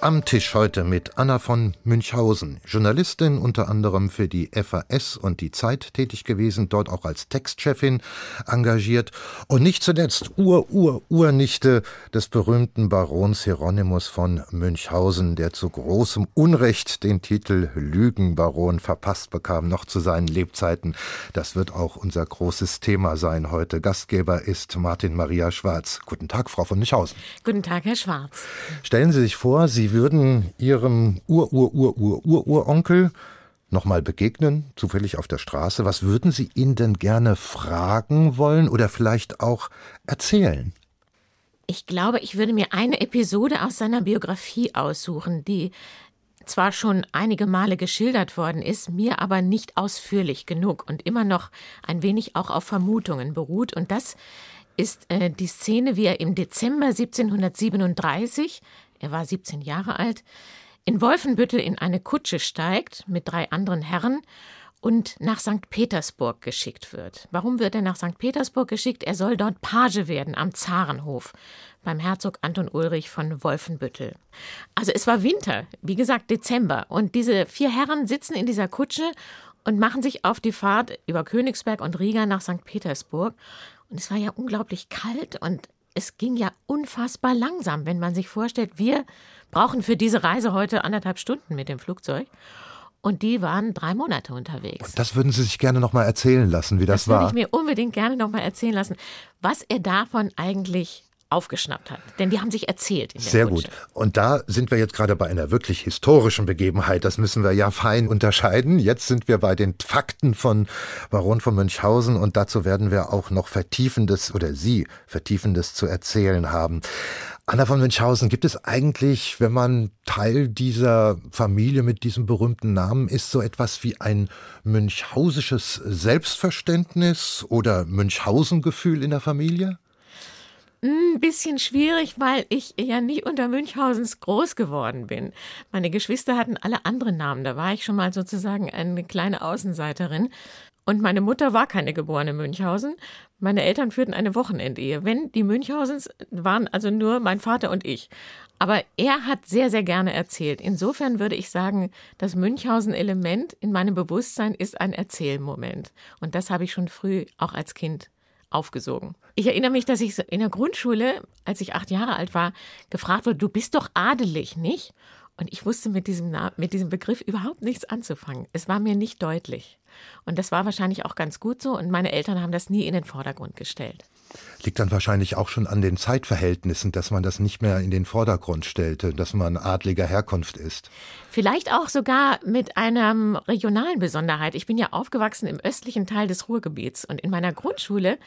Am Tisch heute mit Anna von Münchhausen, Journalistin unter anderem für die FAS und die Zeit tätig gewesen, dort auch als Textchefin engagiert und nicht zuletzt Ur-Ur-Urnichte des berühmten Barons Hieronymus von Münchhausen, der zu großem Unrecht den Titel Lügenbaron verpasst bekam, noch zu seinen Lebzeiten. Das wird auch unser großes Thema sein heute. Gastgeber ist Martin Maria Schwarz. Guten Tag, Frau von Münchhausen. Guten Tag, Herr Schwarz. Stellen Sie sich vor, Sie Sie würden Ihrem Ur-Ur-Ur-Ur-Uronkel nochmal begegnen, zufällig auf der Straße. Was würden Sie ihn denn gerne fragen wollen oder vielleicht auch erzählen? Ich glaube, ich würde mir eine Episode aus seiner Biografie aussuchen, die zwar schon einige Male geschildert worden ist, mir aber nicht ausführlich genug und immer noch ein wenig auch auf Vermutungen beruht. Und das ist äh, die Szene, wie er im Dezember 1737 er war 17 Jahre alt, in Wolfenbüttel in eine Kutsche steigt mit drei anderen Herren und nach St. Petersburg geschickt wird. Warum wird er nach St. Petersburg geschickt? Er soll dort Page werden am Zarenhof beim Herzog Anton Ulrich von Wolfenbüttel. Also es war Winter, wie gesagt Dezember, und diese vier Herren sitzen in dieser Kutsche und machen sich auf die Fahrt über Königsberg und Riga nach St. Petersburg. Und es war ja unglaublich kalt und es ging ja unfassbar langsam, wenn man sich vorstellt, wir brauchen für diese Reise heute anderthalb Stunden mit dem Flugzeug. Und die waren drei Monate unterwegs. Und das würden Sie sich gerne noch mal erzählen lassen, wie das, das war. Das würde ich mir unbedingt gerne noch mal erzählen lassen, was er davon eigentlich aufgeschnappt hat. Denn die haben sich erzählt. Sehr Kutsche. gut. Und da sind wir jetzt gerade bei einer wirklich historischen Begebenheit. Das müssen wir ja fein unterscheiden. Jetzt sind wir bei den Fakten von Baron von Münchhausen und dazu werden wir auch noch Vertiefendes oder Sie Vertiefendes zu erzählen haben. Anna von Münchhausen, gibt es eigentlich, wenn man Teil dieser Familie mit diesem berühmten Namen ist, so etwas wie ein münchhausisches Selbstverständnis oder Münchhausen-Gefühl in der Familie? Ein bisschen schwierig, weil ich ja nicht unter Münchhausens groß geworden bin. Meine Geschwister hatten alle andere Namen. Da war ich schon mal sozusagen eine kleine Außenseiterin. Und meine Mutter war keine geborene Münchhausen. Meine Eltern führten eine Wochenendehe. Wenn die Münchhausens waren also nur mein Vater und ich. Aber er hat sehr, sehr gerne erzählt. Insofern würde ich sagen, das Münchhausen-Element in meinem Bewusstsein ist ein Erzählmoment. Und das habe ich schon früh auch als Kind aufgesogen. Ich erinnere mich, dass ich in der Grundschule, als ich acht Jahre alt war, gefragt wurde, du bist doch adelig, nicht? Und ich wusste mit diesem, mit diesem Begriff überhaupt nichts anzufangen. Es war mir nicht deutlich. Und das war wahrscheinlich auch ganz gut so. Und meine Eltern haben das nie in den Vordergrund gestellt. Liegt dann wahrscheinlich auch schon an den Zeitverhältnissen, dass man das nicht mehr in den Vordergrund stellte, dass man adliger Herkunft ist. Vielleicht auch sogar mit einer regionalen Besonderheit. Ich bin ja aufgewachsen im östlichen Teil des Ruhrgebiets und in meiner Grundschule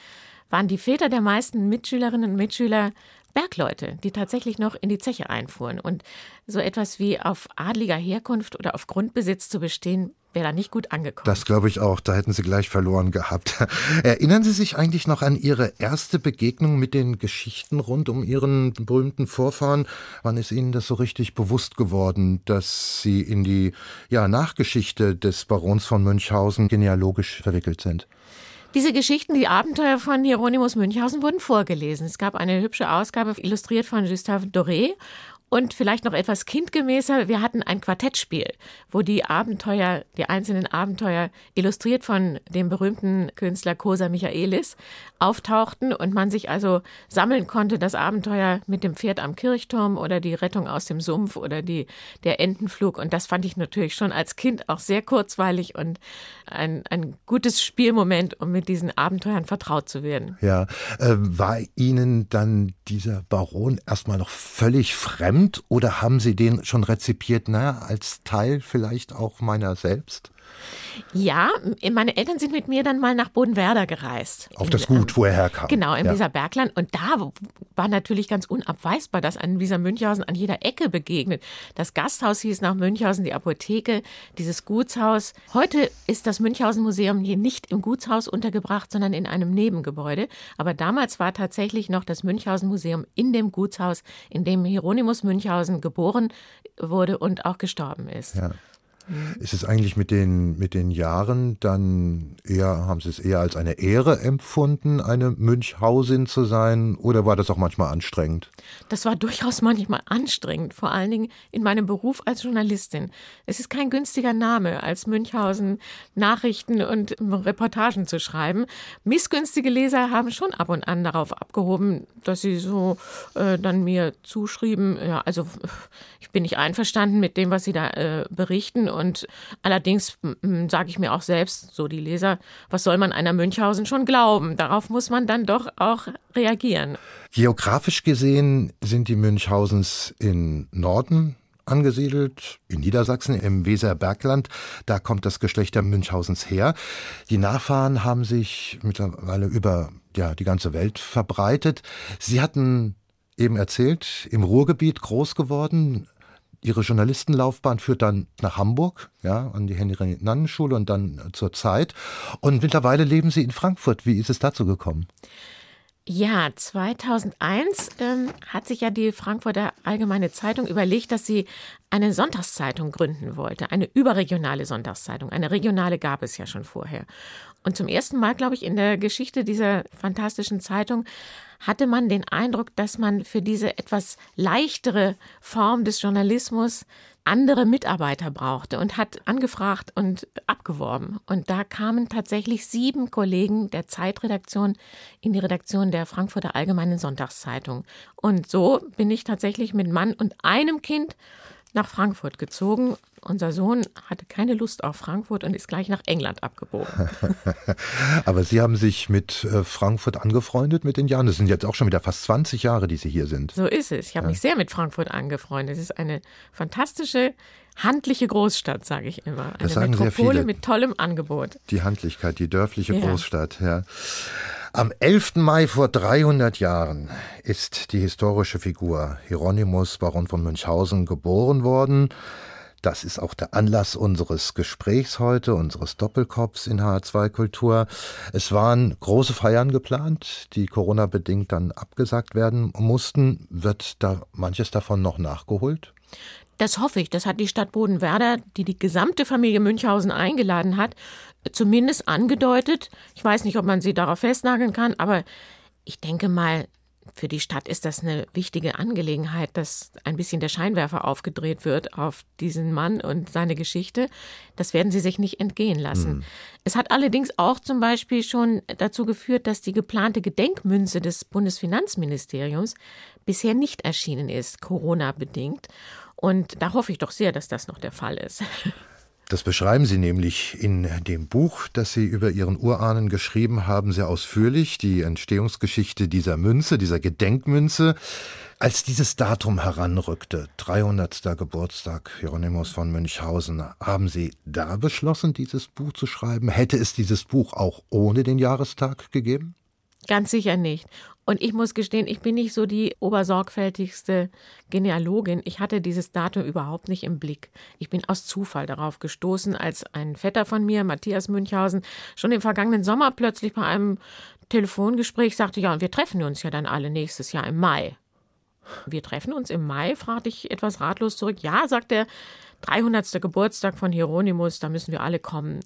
waren die Väter der meisten Mitschülerinnen und Mitschüler Bergleute, die tatsächlich noch in die Zeche einfuhren. Und so etwas wie auf adliger Herkunft oder auf Grundbesitz zu bestehen, wäre da nicht gut angekommen. Das glaube ich auch. Da hätten Sie gleich verloren gehabt. Erinnern Sie sich eigentlich noch an Ihre erste Begegnung mit den Geschichten rund um Ihren berühmten Vorfahren? Wann ist Ihnen das so richtig bewusst geworden, dass Sie in die ja, Nachgeschichte des Barons von Münchhausen genealogisch verwickelt sind? Diese Geschichten, die Abenteuer von Hieronymus Münchhausen wurden vorgelesen. Es gab eine hübsche Ausgabe, illustriert von Gustave Doré. Und vielleicht noch etwas kindgemäßer, wir hatten ein Quartettspiel, wo die Abenteuer, die einzelnen Abenteuer, illustriert von dem berühmten Künstler Cosa Michaelis, auftauchten und man sich also sammeln konnte, das Abenteuer mit dem Pferd am Kirchturm oder die Rettung aus dem Sumpf oder die, der Entenflug. Und das fand ich natürlich schon als Kind auch sehr kurzweilig und ein, ein gutes Spielmoment, um mit diesen Abenteuern vertraut zu werden. Ja, äh, war Ihnen dann dieser Baron erstmal noch völlig fremd? Fremd oder haben Sie den schon rezipiert, naja, als Teil vielleicht auch meiner selbst? Ja, meine Eltern sind mit mir dann mal nach Bodenwerder gereist. Auf das Gut, wo er herkam. Genau, im ja. Weserbergland. Und da war natürlich ganz unabweisbar, dass an Wieser Münchhausen an jeder Ecke begegnet. Das Gasthaus hieß nach Münchhausen, die Apotheke, dieses Gutshaus. Heute ist das Münchhausen Museum hier nicht im Gutshaus untergebracht, sondern in einem Nebengebäude. Aber damals war tatsächlich noch das Münchhausen Museum in dem Gutshaus, in dem Hieronymus Münchhausen geboren wurde und auch gestorben ist. Ja. Mhm. Ist es eigentlich mit den, mit den Jahren dann eher, haben Sie es eher als eine Ehre empfunden, eine Münchhausin zu sein, oder war das auch manchmal anstrengend? Das war durchaus manchmal anstrengend, vor allen Dingen in meinem Beruf als Journalistin. Es ist kein günstiger Name, als Münchhausen Nachrichten und Reportagen zu schreiben. Missgünstige Leser haben schon ab und an darauf abgehoben, dass sie so äh, dann mir zuschrieben, ja, also ich bin nicht einverstanden mit dem, was sie da äh, berichten. Und allerdings sage ich mir auch selbst, so die Leser, was soll man einer Münchhausen schon glauben? Darauf muss man dann doch auch reagieren. Geografisch gesehen sind die Münchhausens in Norden angesiedelt, in Niedersachsen im Weserbergland. Da kommt das Geschlecht der Münchhausens her. Die Nachfahren haben sich mittlerweile über ja, die ganze Welt verbreitet. Sie hatten eben erzählt, im Ruhrgebiet groß geworden. Ihre Journalistenlaufbahn führt dann nach Hamburg, ja, an die Henry-Nannen-Schule und dann zur Zeit. Und mittlerweile leben Sie in Frankfurt. Wie ist es dazu gekommen? Ja, 2001 ähm, hat sich ja die Frankfurter Allgemeine Zeitung überlegt, dass sie eine Sonntagszeitung gründen wollte, eine überregionale Sonntagszeitung. Eine regionale gab es ja schon vorher. Und zum ersten Mal, glaube ich, in der Geschichte dieser fantastischen Zeitung hatte man den Eindruck, dass man für diese etwas leichtere Form des Journalismus andere Mitarbeiter brauchte und hat angefragt und abgeworben. Und da kamen tatsächlich sieben Kollegen der Zeitredaktion in die Redaktion der Frankfurter Allgemeinen Sonntagszeitung. Und so bin ich tatsächlich mit Mann und einem Kind nach Frankfurt gezogen. Unser Sohn hatte keine Lust auf Frankfurt und ist gleich nach England abgebogen. Aber Sie haben sich mit äh, Frankfurt angefreundet mit den Jahren. Das sind jetzt auch schon wieder fast 20 Jahre, die Sie hier sind. So ist es. Ich habe ja. mich sehr mit Frankfurt angefreundet. Es ist eine fantastische, handliche Großstadt, sage ich immer. Eine das sagen Metropole sehr viele. mit tollem Angebot. Die Handlichkeit, die dörfliche ja. Großstadt, ja. Am 11. Mai vor 300 Jahren ist die historische Figur Hieronymus Baron von Münchhausen geboren worden. Das ist auch der Anlass unseres Gesprächs heute, unseres Doppelkops in H2 Kultur. Es waren große Feiern geplant, die Corona-bedingt dann abgesagt werden mussten. Wird da manches davon noch nachgeholt? Das hoffe ich. Das hat die Stadt Bodenwerder, die die gesamte Familie Münchhausen eingeladen hat, zumindest angedeutet. Ich weiß nicht, ob man sie darauf festnageln kann, aber ich denke mal, für die Stadt ist das eine wichtige Angelegenheit, dass ein bisschen der Scheinwerfer aufgedreht wird auf diesen Mann und seine Geschichte. Das werden sie sich nicht entgehen lassen. Mhm. Es hat allerdings auch zum Beispiel schon dazu geführt, dass die geplante Gedenkmünze des Bundesfinanzministeriums bisher nicht erschienen ist, Corona bedingt. Und da hoffe ich doch sehr, dass das noch der Fall ist. Das beschreiben Sie nämlich in dem Buch, das Sie über Ihren Urahnen geschrieben haben, sehr ausführlich, die Entstehungsgeschichte dieser Münze, dieser Gedenkmünze. Als dieses Datum heranrückte, 300. Geburtstag Hieronymus von Münchhausen, haben Sie da beschlossen, dieses Buch zu schreiben? Hätte es dieses Buch auch ohne den Jahrestag gegeben? Ganz sicher nicht. Und ich muss gestehen, ich bin nicht so die obersorgfältigste Genealogin. Ich hatte dieses Datum überhaupt nicht im Blick. Ich bin aus Zufall darauf gestoßen, als ein Vetter von mir, Matthias Münchhausen, schon im vergangenen Sommer plötzlich bei einem Telefongespräch sagte, ja, und wir treffen uns ja dann alle nächstes Jahr im Mai. Wir treffen uns im Mai, fragte ich etwas ratlos zurück. Ja, sagt er, 300. Geburtstag von Hieronymus, da müssen wir alle kommen.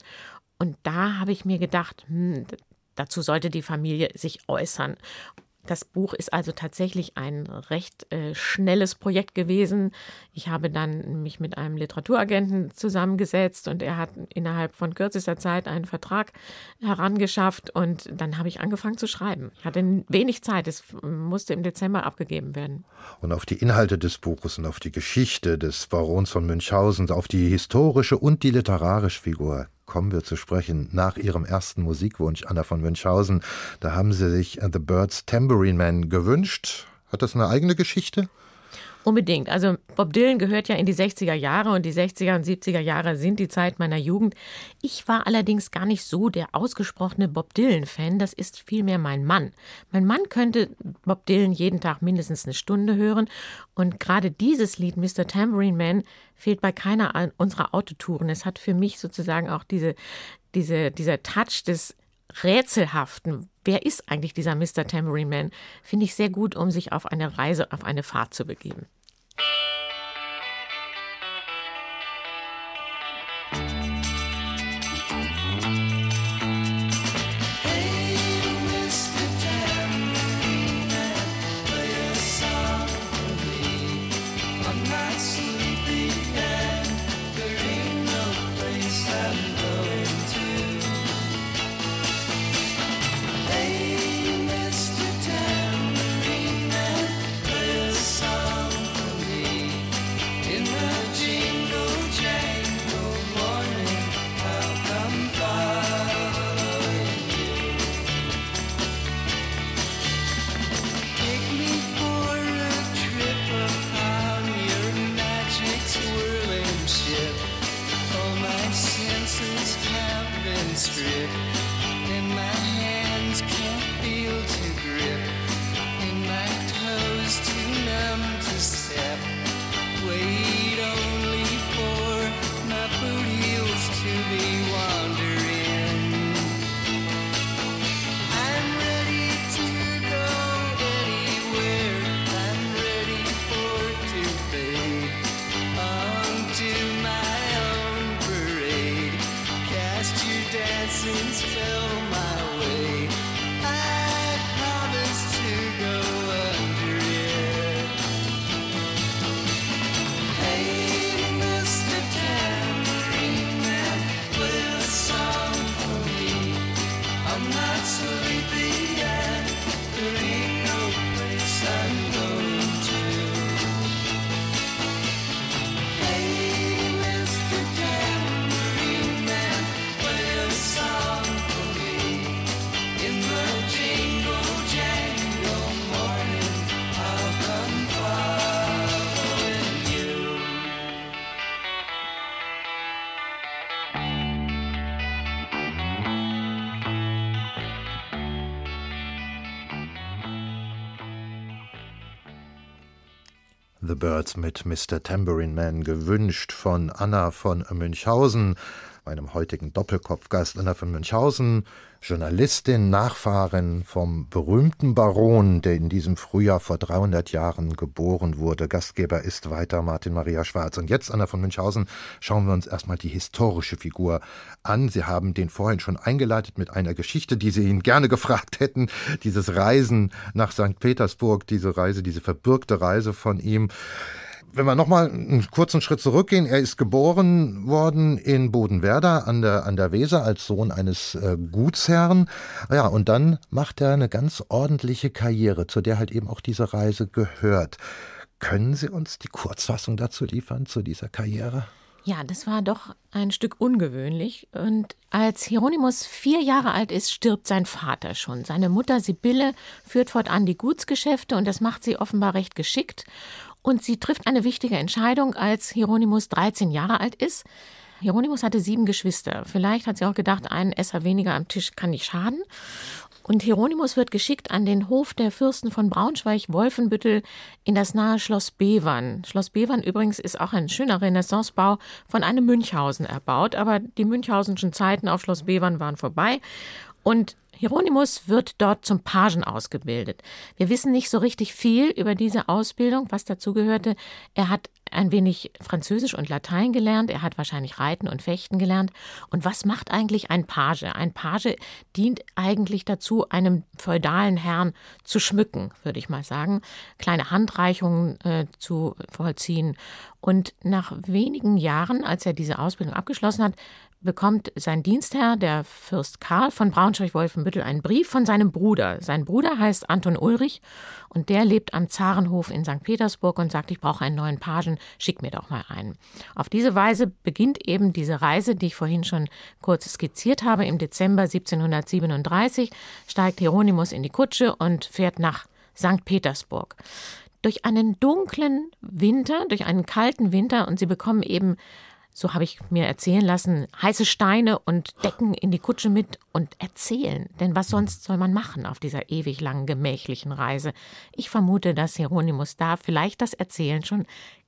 Und da habe ich mir gedacht, hm, dazu sollte die Familie sich äußern. Das Buch ist also tatsächlich ein recht äh, schnelles Projekt gewesen. Ich habe dann mich mit einem Literaturagenten zusammengesetzt und er hat innerhalb von kürzester Zeit einen Vertrag herangeschafft und dann habe ich angefangen zu schreiben. Ich hatte wenig Zeit, es musste im Dezember abgegeben werden. Und auf die Inhalte des Buches und auf die Geschichte des Barons von Münchhausen, auf die historische und die literarische Figur kommen wir zu sprechen nach ihrem ersten Musikwunsch, Anna von Münchhausen. Da haben sie sich The Birds Tambourine Man gewünscht. Hat das eine eigene Geschichte? Unbedingt. Also Bob Dylan gehört ja in die 60er Jahre und die 60er und 70er Jahre sind die Zeit meiner Jugend. Ich war allerdings gar nicht so der ausgesprochene Bob Dylan-Fan, das ist vielmehr mein Mann. Mein Mann könnte Bob Dylan jeden Tag mindestens eine Stunde hören und gerade dieses Lied, Mr. Tambourine Man, fehlt bei keiner unserer Autotouren. Es hat für mich sozusagen auch diese, diese, dieser Touch des Rätselhaften, wer ist eigentlich dieser Mr. Tambourine Man, finde ich sehr gut, um sich auf eine Reise, auf eine Fahrt zu begeben. The Birds mit Mr. Tambourine Man gewünscht von Anna von Münchhausen, meinem heutigen Doppelkopfgast Anna von Münchhausen, Journalistin, Nachfahrin vom berühmten Baron, der in diesem Frühjahr vor 300 Jahren geboren wurde. Gastgeber ist weiter Martin Maria Schwarz. Und jetzt, Anna von Münchhausen, schauen wir uns erstmal die historische Figur an. Sie haben den vorhin schon eingeleitet mit einer Geschichte, die Sie ihn gerne gefragt hätten. Dieses Reisen nach St. Petersburg, diese Reise, diese verbürgte Reise von ihm wenn wir nochmal einen kurzen Schritt zurückgehen, er ist geboren worden in Bodenwerder an der, an der Weser als Sohn eines äh, Gutsherrn. Ja, und dann macht er eine ganz ordentliche Karriere, zu der halt eben auch diese Reise gehört. Können Sie uns die Kurzfassung dazu liefern, zu dieser Karriere? Ja, das war doch ein Stück ungewöhnlich. Und als Hieronymus vier Jahre alt ist, stirbt sein Vater schon. Seine Mutter Sibylle führt fortan die Gutsgeschäfte und das macht sie offenbar recht geschickt. Und sie trifft eine wichtige Entscheidung, als Hieronymus 13 Jahre alt ist. Hieronymus hatte sieben Geschwister. Vielleicht hat sie auch gedacht, ein Esser weniger am Tisch kann nicht schaden. Und Hieronymus wird geschickt an den Hof der Fürsten von Braunschweig-Wolfenbüttel in das nahe Schloss Bevern. Schloss Bevern übrigens ist auch ein schöner Renaissancebau von einem Münchhausen erbaut, aber die Münchhausenschen Zeiten auf Schloss Bevern waren vorbei. Und Hieronymus wird dort zum Pagen ausgebildet. Wir wissen nicht so richtig viel über diese Ausbildung, was dazugehörte. Er hat ein wenig Französisch und Latein gelernt, er hat wahrscheinlich Reiten und Fechten gelernt. Und was macht eigentlich ein Page? Ein Page dient eigentlich dazu, einem feudalen Herrn zu schmücken, würde ich mal sagen, kleine Handreichungen äh, zu vollziehen. Und nach wenigen Jahren, als er diese Ausbildung abgeschlossen hat, bekommt sein Dienstherr, der Fürst Karl von Braunschweig-Wolfenbüttel, einen Brief von seinem Bruder. Sein Bruder heißt Anton Ulrich und der lebt am Zarenhof in St. Petersburg und sagt, ich brauche einen neuen Pagen, schick mir doch mal einen. Auf diese Weise beginnt eben diese Reise, die ich vorhin schon kurz skizziert habe. Im Dezember 1737 steigt Hieronymus in die Kutsche und fährt nach St. Petersburg durch einen dunklen Winter, durch einen kalten Winter und sie bekommen eben so habe ich mir erzählen lassen, heiße Steine und Decken in die Kutsche mit und erzählen. Denn was sonst soll man machen auf dieser ewig langen, gemächlichen Reise? Ich vermute, dass Hieronymus da vielleicht das Erzählen schon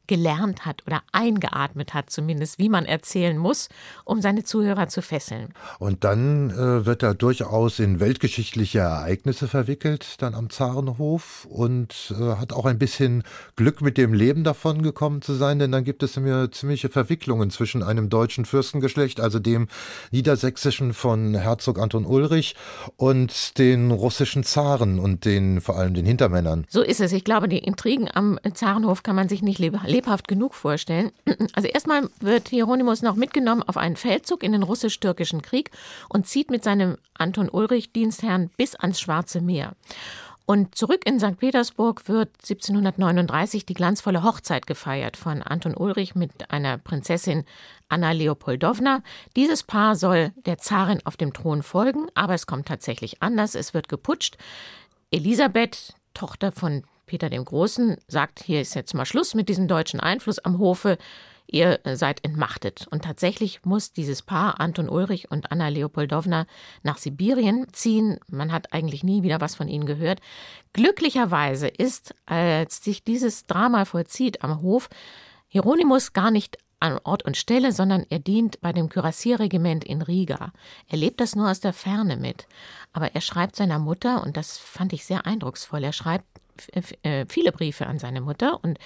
gelernt hat oder eingeatmet hat, zumindest wie man erzählen muss, um seine Zuhörer zu fesseln. Und dann äh, wird er durchaus in weltgeschichtliche Ereignisse verwickelt, dann am Zarenhof und äh, hat auch ein bisschen Glück mit dem Leben davon gekommen zu sein, denn dann gibt es mir ziemliche Verwicklungen zwischen einem deutschen Fürstengeschlecht, also dem niedersächsischen von Herzog Anton Ulrich und den russischen Zaren und den vor allem den Hintermännern. So ist es. Ich glaube, die Intrigen am Zarenhof kann man sich nicht leben lebhaft genug vorstellen. Also erstmal wird Hieronymus noch mitgenommen auf einen Feldzug in den russisch-türkischen Krieg und zieht mit seinem Anton Ulrich Dienstherrn bis ans Schwarze Meer. Und zurück in St. Petersburg wird 1739 die glanzvolle Hochzeit gefeiert von Anton Ulrich mit einer Prinzessin Anna Leopoldowna. Dieses Paar soll der Zarin auf dem Thron folgen, aber es kommt tatsächlich anders. Es wird geputscht. Elisabeth, Tochter von Peter dem Großen sagt, hier ist jetzt mal Schluss mit diesem deutschen Einfluss am Hofe, ihr seid entmachtet. Und tatsächlich muss dieses Paar, Anton Ulrich und Anna Leopoldowna, nach Sibirien ziehen. Man hat eigentlich nie wieder was von ihnen gehört. Glücklicherweise ist, als sich dieses Drama vollzieht am Hof, Hieronymus gar nicht an Ort und Stelle, sondern er dient bei dem Kürassierregiment in Riga. Er lebt das nur aus der Ferne mit. Aber er schreibt seiner Mutter, und das fand ich sehr eindrucksvoll, er schreibt äh, viele Briefe an seine Mutter und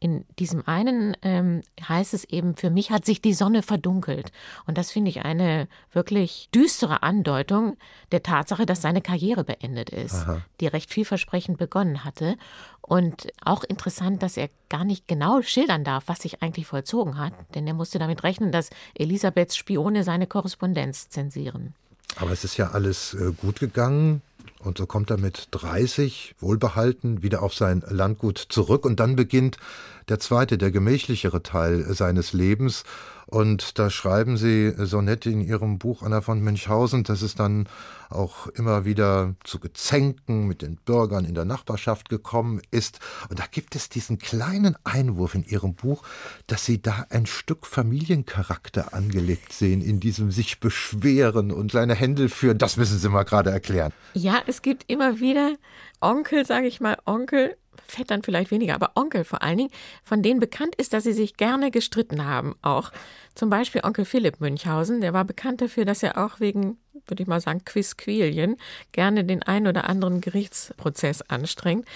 in diesem einen ähm, heißt es eben, für mich hat sich die Sonne verdunkelt. Und das finde ich eine wirklich düstere Andeutung der Tatsache, dass seine Karriere beendet ist, Aha. die recht vielversprechend begonnen hatte. Und auch interessant, dass er gar nicht genau schildern darf, was sich eigentlich vollzogen hat, denn er musste damit rechnen, dass Elisabeths Spione seine Korrespondenz zensieren. Aber es ist ja alles äh, gut gegangen. Und so kommt er mit 30 wohlbehalten wieder auf sein Landgut zurück und dann beginnt der zweite, der gemächlichere Teil seines Lebens. Und da schreiben Sie so nett in Ihrem Buch Anna von Münchhausen, dass es dann auch immer wieder zu Gezänken mit den Bürgern in der Nachbarschaft gekommen ist. Und da gibt es diesen kleinen Einwurf in Ihrem Buch, dass Sie da ein Stück Familiencharakter angelegt sehen, in diesem sich beschweren und kleine Händel führen. Das müssen Sie mal gerade erklären. Ja, es gibt immer wieder Onkel, sage ich mal, Onkel, Vettern vielleicht weniger, aber Onkel vor allen Dingen, von denen bekannt ist, dass sie sich gerne gestritten haben. Auch zum Beispiel Onkel Philipp Münchhausen, der war bekannt dafür, dass er auch wegen, würde ich mal sagen, Quizquilien gerne den einen oder anderen Gerichtsprozess anstrengt.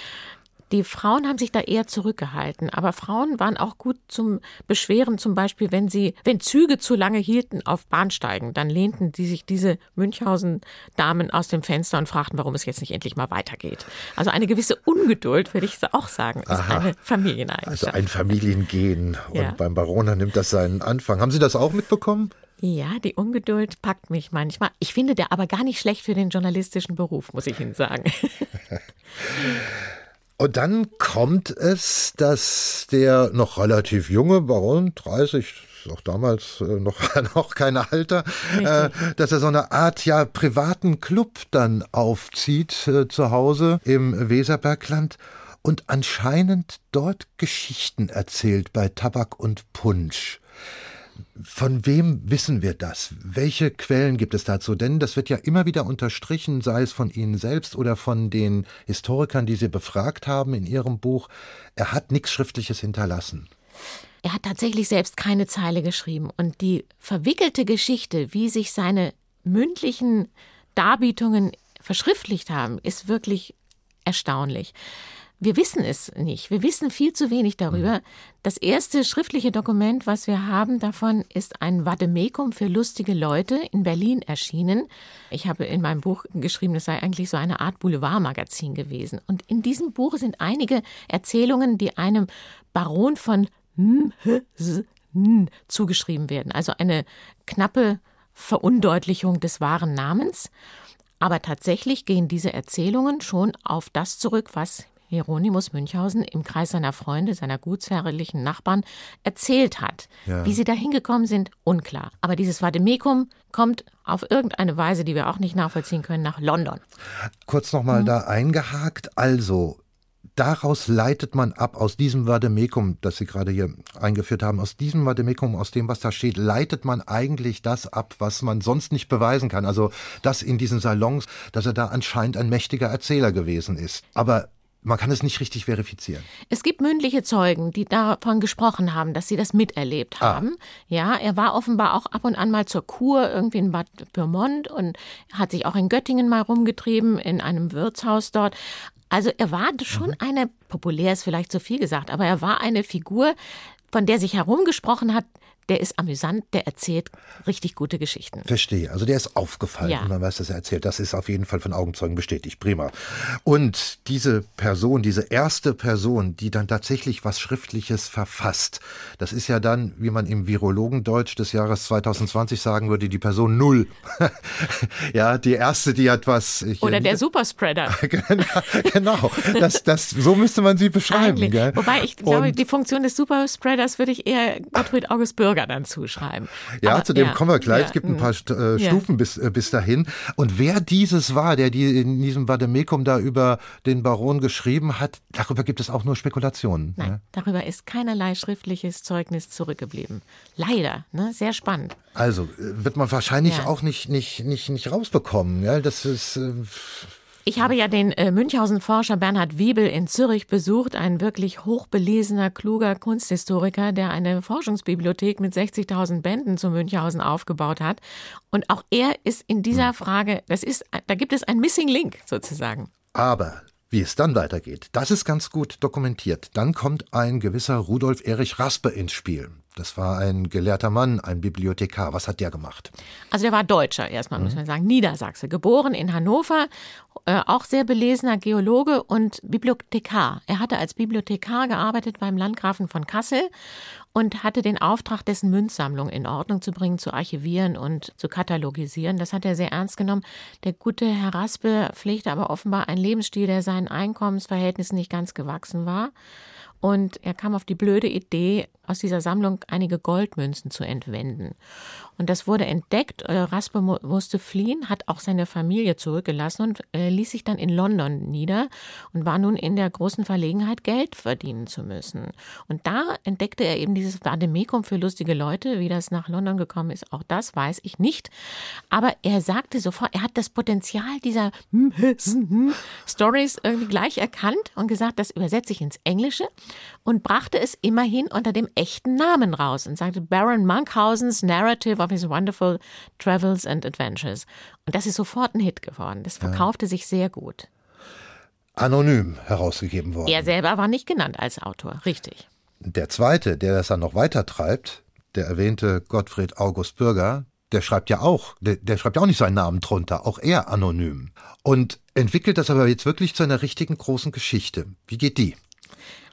Die Frauen haben sich da eher zurückgehalten, aber Frauen waren auch gut zum Beschweren, zum Beispiel, wenn sie, wenn Züge zu lange hielten auf Bahnsteigen, dann lehnten die sich diese Münchhausen-Damen aus dem Fenster und fragten, warum es jetzt nicht endlich mal weitergeht. Also eine gewisse Ungeduld, würde ich auch sagen, ist Aha. eine Familieneigenschaft. Also ein Familiengehen. Und ja. beim Baroner nimmt das seinen Anfang. Haben Sie das auch mitbekommen? Ja, die Ungeduld packt mich manchmal. Ich finde der aber gar nicht schlecht für den journalistischen Beruf, muss ich Ihnen sagen. Und dann kommt es, dass der noch relativ junge Baron, 30, auch damals äh, noch, noch kein Alter, äh, dass er so eine Art ja privaten Club dann aufzieht äh, zu Hause im Weserbergland und anscheinend dort Geschichten erzählt bei Tabak und Punsch. Von wem wissen wir das? Welche Quellen gibt es dazu? Denn das wird ja immer wieder unterstrichen, sei es von Ihnen selbst oder von den Historikern, die Sie befragt haben in Ihrem Buch. Er hat nichts Schriftliches hinterlassen. Er hat tatsächlich selbst keine Zeile geschrieben. Und die verwickelte Geschichte, wie sich seine mündlichen Darbietungen verschriftlicht haben, ist wirklich erstaunlich. Wir wissen es nicht. Wir wissen viel zu wenig darüber. Mhm. Das erste schriftliche Dokument, was wir haben davon, ist ein Vademekum für lustige Leute in Berlin erschienen. Ich habe in meinem Buch geschrieben, es sei eigentlich so eine Art Boulevardmagazin gewesen. Und in diesem Buch sind einige Erzählungen, die einem Baron von M zugeschrieben werden. Also eine knappe Verundeutlichung des wahren Namens. Aber tatsächlich gehen diese Erzählungen schon auf das zurück, was Hieronymus Münchhausen im Kreis seiner Freunde, seiner gutsherrlichen Nachbarn erzählt hat. Ja. Wie sie da hingekommen sind, unklar. Aber dieses Vademekum kommt auf irgendeine Weise, die wir auch nicht nachvollziehen können, nach London. Kurz nochmal mhm. da eingehakt. Also, daraus leitet man ab, aus diesem Vademekum, das Sie gerade hier eingeführt haben, aus diesem Vademekum, aus dem, was da steht, leitet man eigentlich das ab, was man sonst nicht beweisen kann. Also das in diesen Salons, dass er da anscheinend ein mächtiger Erzähler gewesen ist. Aber man kann es nicht richtig verifizieren. Es gibt mündliche Zeugen, die davon gesprochen haben, dass sie das miterlebt ah. haben. Ja, er war offenbar auch ab und an mal zur Kur irgendwie in Bad Pyrmont und hat sich auch in Göttingen mal rumgetrieben, in einem Wirtshaus dort. Also er war schon mhm. eine, populär ist vielleicht zu viel gesagt, aber er war eine Figur, von der sich herumgesprochen hat, der ist amüsant, der erzählt richtig gute Geschichten. Verstehe. Also der ist aufgefallen ja. und man weiß, dass er erzählt. Das ist auf jeden Fall von Augenzeugen bestätigt. Prima. Und diese Person, diese erste Person, die dann tatsächlich was Schriftliches verfasst, das ist ja dann, wie man im Virologendeutsch des Jahres 2020 sagen würde, die Person Null. ja, die erste, die etwas. Oder der Superspreader. genau. Das, das, so müsste man sie beschreiben. Wobei ich glaube, und die Funktion des Superspreaders würde ich eher Gottfried August Bürger Bürger dann zuschreiben. Ja, Aber, zu dem ja, kommen wir gleich. Ja, es gibt ein paar äh, Stufen bis, äh, bis dahin. Und wer dieses war, der die in diesem Vademekum da über den Baron geschrieben hat, darüber gibt es auch nur Spekulationen. Nein, ne? darüber ist keinerlei schriftliches Zeugnis zurückgeblieben. Leider, ne? sehr spannend. Also äh, wird man wahrscheinlich auch nicht, nicht, nicht, nicht rausbekommen. Ja? Das ist. Äh, ich habe ja den äh, Münchhausen-Forscher Bernhard Wiebel in Zürich besucht, ein wirklich hochbelesener, kluger Kunsthistoriker, der eine Forschungsbibliothek mit 60.000 Bänden zu Münchhausen aufgebaut hat. Und auch er ist in dieser hm. Frage, das ist, da gibt es ein Missing Link sozusagen. Aber wie es dann weitergeht, das ist ganz gut dokumentiert. Dann kommt ein gewisser Rudolf Erich Raspe ins Spiel. Das war ein gelehrter Mann, ein Bibliothekar. Was hat der gemacht? Also der war Deutscher erstmal, mhm. muss man sagen, Niedersachse, geboren in Hannover, äh, auch sehr belesener Geologe und Bibliothekar. Er hatte als Bibliothekar gearbeitet beim Landgrafen von Kassel und hatte den Auftrag, dessen Münzsammlung in Ordnung zu bringen, zu archivieren und zu katalogisieren. Das hat er sehr ernst genommen. Der gute Herr Raspe pflegte aber offenbar einen Lebensstil, der seinen Einkommensverhältnissen nicht ganz gewachsen war. Und er kam auf die blöde Idee, aus dieser Sammlung einige Goldmünzen zu entwenden. Und das wurde entdeckt. Äh, Raspe musste fliehen, hat auch seine Familie zurückgelassen und äh, ließ sich dann in London nieder und war nun in der großen Verlegenheit, Geld verdienen zu müssen. Und da entdeckte er eben dieses Vademekum für lustige Leute. Wie das nach London gekommen ist, auch das weiß ich nicht. Aber er sagte sofort, er hat das Potenzial dieser Stories irgendwie gleich erkannt und gesagt, das übersetze ich ins Englische und brachte es immerhin unter dem echten Namen raus und sagte Baron Munkhausens Narrative of his Wonderful Travels and Adventures. Und das ist sofort ein Hit geworden. Das verkaufte ja. sich sehr gut. Anonym herausgegeben worden. Er selber war nicht genannt als Autor, richtig. Der zweite, der das dann noch weiter treibt, der erwähnte Gottfried August Bürger, der schreibt ja auch, der, der, schreibt ja auch nicht seinen Namen drunter, auch er anonym. Und entwickelt das aber jetzt wirklich zu einer richtigen großen Geschichte. Wie geht die?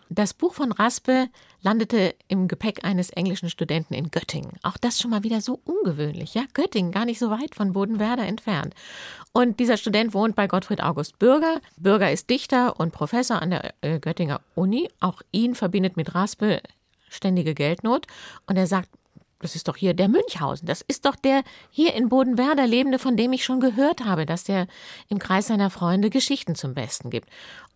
Das Buch von Raspe landete im Gepäck eines englischen Studenten in Göttingen. Auch das schon mal wieder so ungewöhnlich, ja? Göttingen, gar nicht so weit von Bodenwerder entfernt. Und dieser Student wohnt bei Gottfried August Bürger. Bürger ist Dichter und Professor an der äh, Göttinger Uni. Auch ihn verbindet mit Raspe ständige Geldnot. Und er sagt, das ist doch hier der Münchhausen. Das ist doch der hier in Bodenwerder Lebende, von dem ich schon gehört habe, dass der im Kreis seiner Freunde Geschichten zum Besten gibt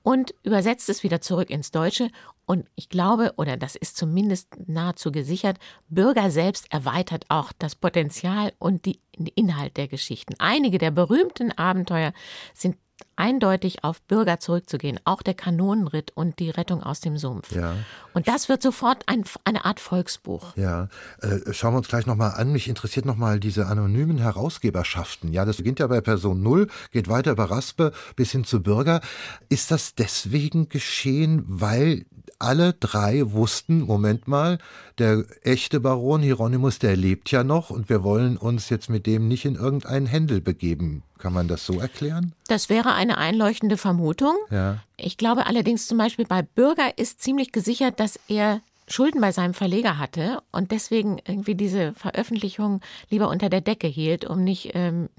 und übersetzt es wieder zurück ins Deutsche. Und ich glaube, oder das ist zumindest nahezu gesichert, Bürger selbst erweitert auch das Potenzial und die, den Inhalt der Geschichten. Einige der berühmten Abenteuer sind eindeutig auf Bürger zurückzugehen, auch der Kanonenritt und die Rettung aus dem Sumpf. Ja. Und das wird sofort ein, eine Art Volksbuch. Ja, äh, schauen wir uns gleich nochmal an. Mich interessiert nochmal diese anonymen Herausgeberschaften. Ja, das beginnt ja bei Person Null, geht weiter über Raspe bis hin zu Bürger. Ist das deswegen geschehen, weil alle drei wussten, Moment mal, der echte Baron Hieronymus, der lebt ja noch und wir wollen uns jetzt mit dem nicht in irgendeinen Händel begeben. Kann man das so erklären? Das wäre eine einleuchtende Vermutung. Ja. Ich glaube allerdings zum Beispiel bei Bürger ist ziemlich gesichert, dass er Schulden bei seinem Verleger hatte und deswegen irgendwie diese Veröffentlichung lieber unter der Decke hielt, um nicht ähm,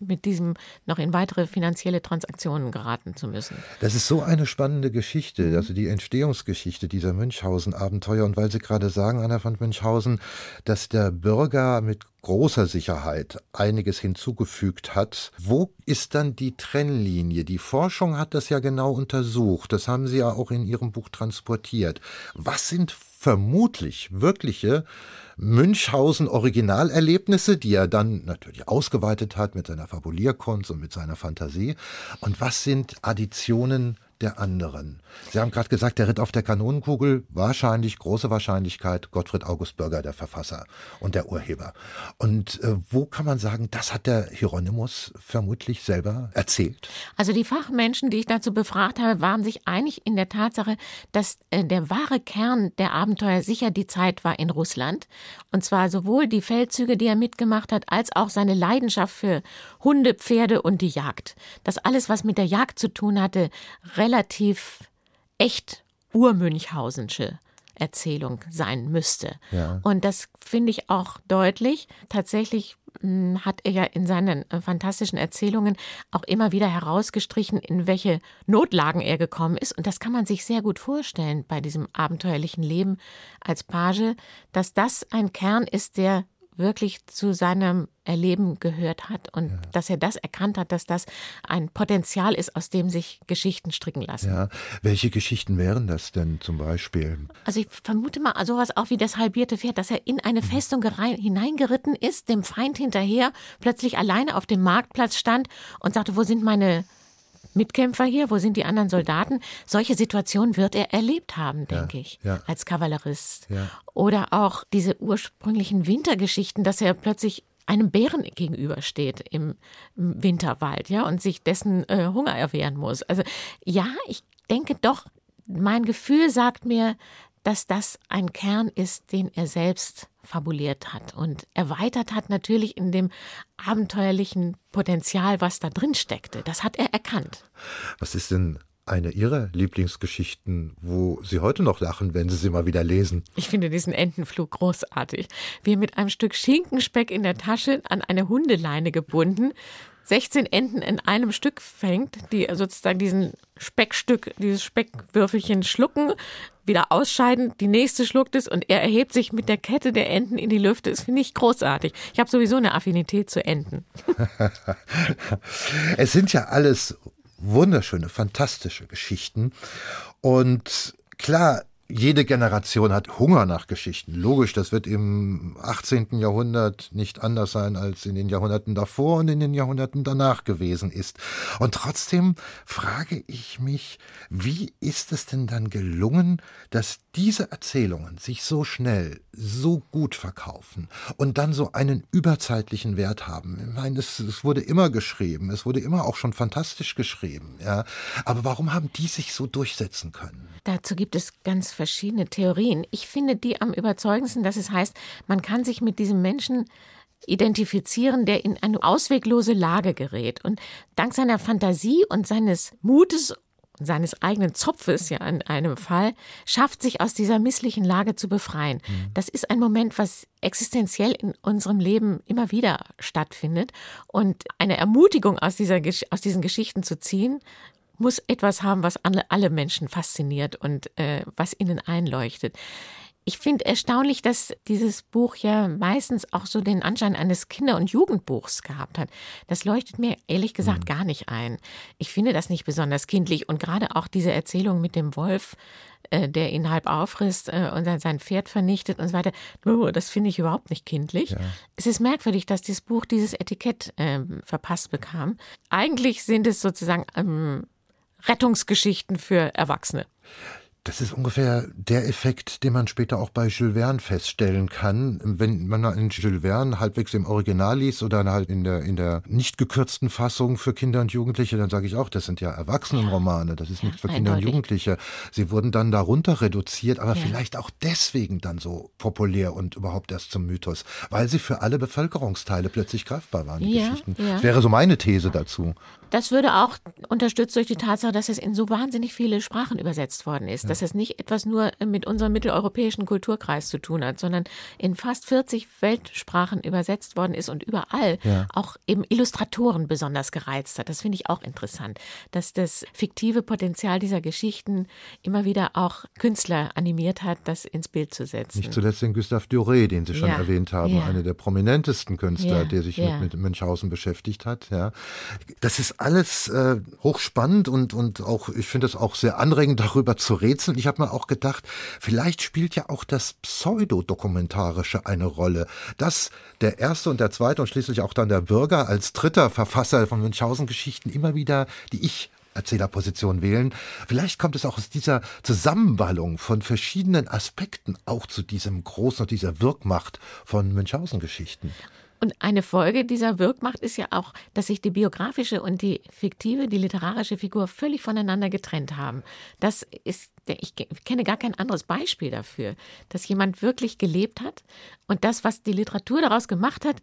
mit diesem noch in weitere finanzielle Transaktionen geraten zu müssen. Das ist so eine spannende Geschichte, also die Entstehungsgeschichte dieser Münchhausen-Abenteuer. Und weil Sie gerade sagen, Anna von Münchhausen, dass der Bürger mit großer Sicherheit einiges hinzugefügt hat. Wo ist dann die Trennlinie? Die Forschung hat das ja genau untersucht. Das haben Sie ja auch in Ihrem Buch transportiert. Was sind vermutlich wirkliche Münchhausen-Originalerlebnisse, die er dann natürlich ausgeweitet hat mit seiner Fabulierkunst und mit seiner Fantasie. Und was sind Additionen der anderen. Sie haben gerade gesagt, der Ritt auf der Kanonenkugel, wahrscheinlich, große Wahrscheinlichkeit, Gottfried August Bürger, der Verfasser und der Urheber. Und äh, wo kann man sagen, das hat der Hieronymus vermutlich selber erzählt? Also die Fachmenschen, die ich dazu befragt habe, waren sich einig in der Tatsache, dass äh, der wahre Kern der Abenteuer sicher die Zeit war in Russland. Und zwar sowohl die Feldzüge, die er mitgemacht hat, als auch seine Leidenschaft für Hunde, Pferde und die Jagd. Das alles, was mit der Jagd zu tun hatte, relativ echt urmünchhausensche Erzählung sein müsste. Ja. Und das finde ich auch deutlich. Tatsächlich hm, hat er ja in seinen äh, fantastischen Erzählungen auch immer wieder herausgestrichen, in welche Notlagen er gekommen ist. Und das kann man sich sehr gut vorstellen bei diesem abenteuerlichen Leben als Page, dass das ein Kern ist, der wirklich zu seinem Erleben gehört hat und ja. dass er das erkannt hat, dass das ein Potenzial ist, aus dem sich Geschichten stricken lassen. Ja, welche Geschichten wären das denn zum Beispiel? Also ich vermute mal sowas auch wie das halbierte Pferd, dass er in eine mhm. Festung hineingeritten ist, dem Feind hinterher, plötzlich alleine auf dem Marktplatz stand und sagte, wo sind meine Mitkämpfer hier? Wo sind die anderen Soldaten? Solche Situationen wird er erlebt haben, denke ja, ich, ja. als Kavallerist. Ja. Oder auch diese ursprünglichen Wintergeschichten, dass er plötzlich einem Bären gegenübersteht im, Winterwald, ja, und sich dessen äh, Hunger erwehren muss. Also ja, ich denke doch, mein Gefühl sagt mir, dass das ein Kern ist, den er selbst fabuliert hat und erweitert hat natürlich in dem abenteuerlichen Potenzial, was da drin steckte. Das hat er erkannt. Was ist denn eine Ihrer Lieblingsgeschichten, wo Sie heute noch lachen, wenn Sie sie mal wieder lesen? Ich finde diesen Entenflug großartig. Wie er mit einem Stück Schinkenspeck in der Tasche an eine Hundeleine gebunden 16 Enten in einem Stück fängt, die sozusagen diesen Speckstück, dieses Speckwürfelchen schlucken, wieder ausscheiden, die nächste schluckt es und er erhebt sich mit der Kette der Enten in die Lüfte. Das finde ich großartig. Ich habe sowieso eine Affinität zu Enten. es sind ja alles wunderschöne, fantastische Geschichten. Und klar, jede Generation hat Hunger nach Geschichten. Logisch, das wird im 18. Jahrhundert nicht anders sein als in den Jahrhunderten davor und in den Jahrhunderten danach gewesen ist. Und trotzdem frage ich mich, wie ist es denn dann gelungen, dass diese Erzählungen sich so schnell, so gut verkaufen und dann so einen überzeitlichen Wert haben? Ich meine, es, es wurde immer geschrieben, es wurde immer auch schon fantastisch geschrieben, ja. Aber warum haben die sich so durchsetzen können? Dazu gibt es ganz verschiedene Theorien. Ich finde die am überzeugendsten, dass es heißt, man kann sich mit diesem Menschen identifizieren, der in eine ausweglose Lage gerät. Und dank seiner Fantasie und seines Mutes seines eigenen Zopfes ja in einem Fall, schafft sich aus dieser misslichen Lage zu befreien. Mhm. Das ist ein Moment, was existenziell in unserem Leben immer wieder stattfindet. Und eine Ermutigung aus, dieser, aus diesen Geschichten zu ziehen, muss etwas haben, was alle, alle Menschen fasziniert und äh, was ihnen einleuchtet. Ich finde erstaunlich, dass dieses Buch ja meistens auch so den Anschein eines Kinder- und Jugendbuchs gehabt hat. Das leuchtet mir ehrlich gesagt mhm. gar nicht ein. Ich finde das nicht besonders kindlich und gerade auch diese Erzählung mit dem Wolf, äh, der ihn halb auffrisst äh, und dann sein Pferd vernichtet und so weiter, oh, das finde ich überhaupt nicht kindlich. Ja. Es ist merkwürdig, dass dieses Buch dieses Etikett äh, verpasst bekam. Eigentlich sind es sozusagen ähm, Rettungsgeschichten für Erwachsene. Das ist ungefähr der Effekt, den man später auch bei Jules Verne feststellen kann. Wenn man einen Jules Verne halbwegs im Original liest oder halt in der, in der nicht gekürzten Fassung für Kinder und Jugendliche, dann sage ich auch, das sind ja Erwachsenenromane, das ist ja, nichts für Kinder und Jugendliche. Sie wurden dann darunter reduziert, aber ja. vielleicht auch deswegen dann so populär und überhaupt erst zum Mythos, weil sie für alle Bevölkerungsteile plötzlich greifbar waren, die ja, Geschichten. Das wäre so meine These dazu. Das würde auch unterstützt durch die Tatsache, dass es in so wahnsinnig viele Sprachen übersetzt worden ist. Ja. Dass es nicht etwas nur mit unserem mitteleuropäischen Kulturkreis zu tun hat, sondern in fast 40 Weltsprachen übersetzt worden ist und überall ja. auch eben Illustratoren besonders gereizt hat. Das finde ich auch interessant, dass das fiktive Potenzial dieser Geschichten immer wieder auch Künstler animiert hat, das ins Bild zu setzen. Nicht zuletzt den Gustave Duré, den Sie schon ja. erwähnt haben, ja. einer der prominentesten Künstler, der sich mit, mit Münchhausen beschäftigt hat. Ja. Das ist alles äh, hochspannend und, und auch, ich finde es auch sehr anregend, darüber zu rätseln. Ich habe mir auch gedacht, vielleicht spielt ja auch das Pseudodokumentarische eine Rolle. Dass der erste und der zweite und schließlich auch dann der Bürger als dritter Verfasser von Münchhausen-Geschichten immer wieder die Ich Erzählerposition wählen. Vielleicht kommt es auch aus dieser Zusammenballung von verschiedenen Aspekten auch zu diesem großen, dieser Wirkmacht von Münchhausen-Geschichten. Und eine Folge dieser Wirkmacht ist ja auch, dass sich die biografische und die fiktive, die literarische Figur völlig voneinander getrennt haben. Das ist, ich kenne gar kein anderes Beispiel dafür, dass jemand wirklich gelebt hat und das, was die Literatur daraus gemacht hat,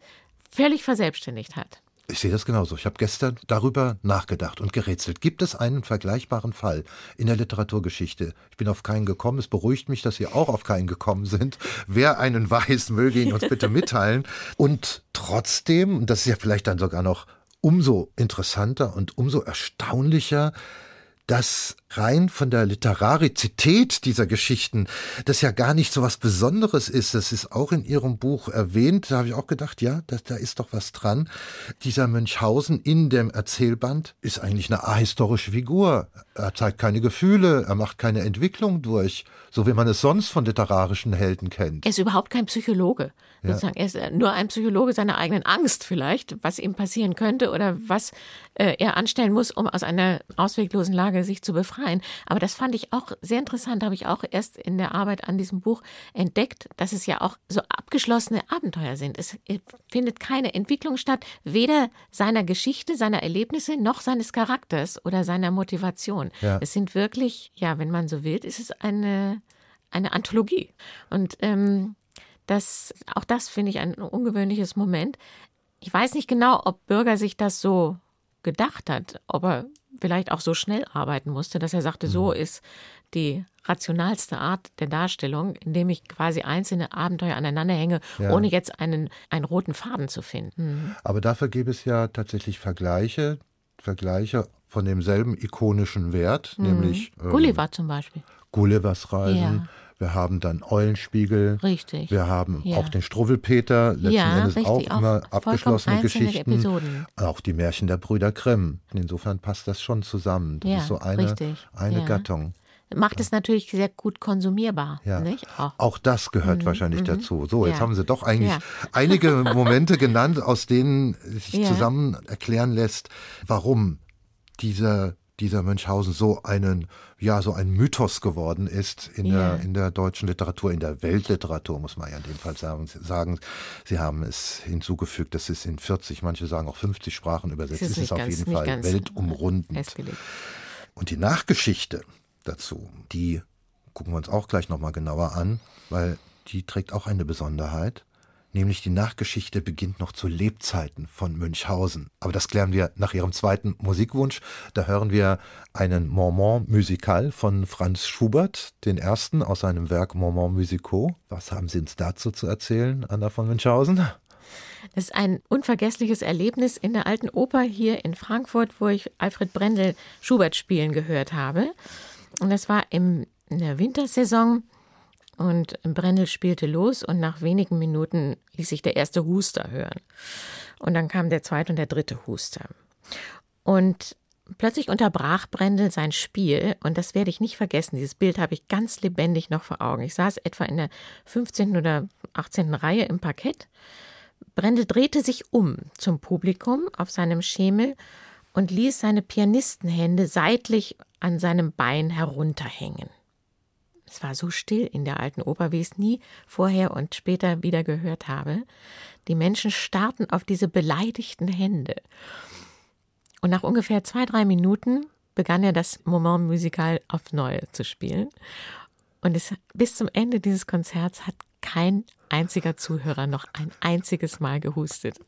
völlig verselbstständigt hat. Ich sehe das genauso. Ich habe gestern darüber nachgedacht und gerätselt. Gibt es einen vergleichbaren Fall in der Literaturgeschichte? Ich bin auf keinen gekommen. Es beruhigt mich, dass Sie auch auf keinen gekommen sind. Wer einen weiß, möge ihn uns bitte mitteilen. Und trotzdem, und das ist ja vielleicht dann sogar noch umso interessanter und umso erstaunlicher, dass rein von der Literarizität dieser Geschichten das ja gar nicht so was Besonderes ist. Das ist auch in Ihrem Buch erwähnt. Da habe ich auch gedacht, ja, da, da ist doch was dran. Dieser Münchhausen in dem Erzählband ist eigentlich eine ahistorische Figur. Er zeigt keine Gefühle, er macht keine Entwicklung durch, so wie man es sonst von literarischen Helden kennt. Er ist überhaupt kein Psychologe. Ja. Er ist nur ein Psychologe seiner eigenen Angst vielleicht, was ihm passieren könnte oder was äh, er anstellen muss, um aus einer ausweglosen Lage sich zu befreien. Aber das fand ich auch sehr interessant, habe ich auch erst in der Arbeit an diesem Buch entdeckt, dass es ja auch so abgeschlossene Abenteuer sind. Es findet keine Entwicklung statt, weder seiner Geschichte, seiner Erlebnisse noch seines Charakters oder seiner Motivation. Ja. Es sind wirklich, ja, wenn man so will, ist es eine, eine Anthologie. Und ähm, das, auch das finde ich ein ungewöhnliches Moment. Ich weiß nicht genau, ob Bürger sich das so gedacht hat, ob er vielleicht auch so schnell arbeiten musste, dass er sagte, so mhm. ist die rationalste Art der Darstellung, indem ich quasi einzelne Abenteuer aneinander hänge, Ja. ohne jetzt einen, einen roten Faden zu finden. Aber dafür gäbe es ja tatsächlich Vergleiche, Vergleiche von demselben ikonischen Wert, nämlich ähm, Gulliver zum Beispiel. Gullivers Reisen. Ja. Wir haben dann Eulenspiegel. Richtig. Wir haben Ja. auch den Struwwelpeter, letzten Ja, Endes richtig, auch auch immer vollkommen abgeschlossene Geschichten. Episoden. Auch die Märchen der Brüder Grimm. Insofern passt das schon zusammen. Das Ja, ist so eine, richtig. eine. Gattung. Macht es natürlich sehr gut konsumierbar. Ja. Auch. Auch das gehört wahrscheinlich dazu. So, jetzt Mhm, Ja. haben Sie doch eigentlich Ja. einige Momente genannt, aus denen sich zusammen erklären lässt, warum dieser, dieser Münchhausen so einen, ja, so ein Mythos geworden ist in, Ja. der, in der deutschen Literatur, in der Weltliteratur, muss man ja in dem Fall sagen. sagen. Sie haben es hinzugefügt, dass es in 40, manche sagen auch 50 Sprachen übersetzt Es ist. ist auf ganz- jeden Fall weltumrundend. festgelegt. Und die Nachgeschichte dazu, die gucken wir uns auch gleich nochmal genauer an, weil die trägt auch eine Besonderheit. Nämlich die Nachgeschichte beginnt noch zu Lebzeiten von Münchhausen. Aber das klären wir nach Ihrem zweiten Musikwunsch. Da hören wir einen Moment musical von Franz Schubert, den ersten aus seinem Werk Moment musicaux. Was haben Sie uns dazu zu erzählen, Anna von Münchhausen? Das ist ein unvergessliches Erlebnis in der Alten Oper hier in Frankfurt, wo ich Alfred Brendel Schubert spielen gehört habe. Und das war in der Wintersaison und Brendel spielte los und nach wenigen Minuten ließ sich der erste Huster hören. Und dann kam der zweite und der dritte Huster. Und plötzlich unterbrach Brendel sein Spiel und das werde ich nicht vergessen. Dieses Bild habe ich ganz lebendig noch vor Augen. Ich saß etwa in der 15. oder 18. Reihe im Parkett. Brendel drehte sich um zum Publikum auf seinem Schemel und ließ seine Pianistenhände seitlich an seinem Bein herunterhängen. Es war so still in der alten Oper, wie ich es nie vorher und später wieder gehört habe. Die Menschen starrten auf diese beleidigten Hände. Und nach ungefähr zwei, drei Minuten begann er das Moment musical auf Neue zu spielen. Und es, bis zum Ende dieses Konzerts hat kein einziger Zuhörer noch ein einziges Mal gehustet.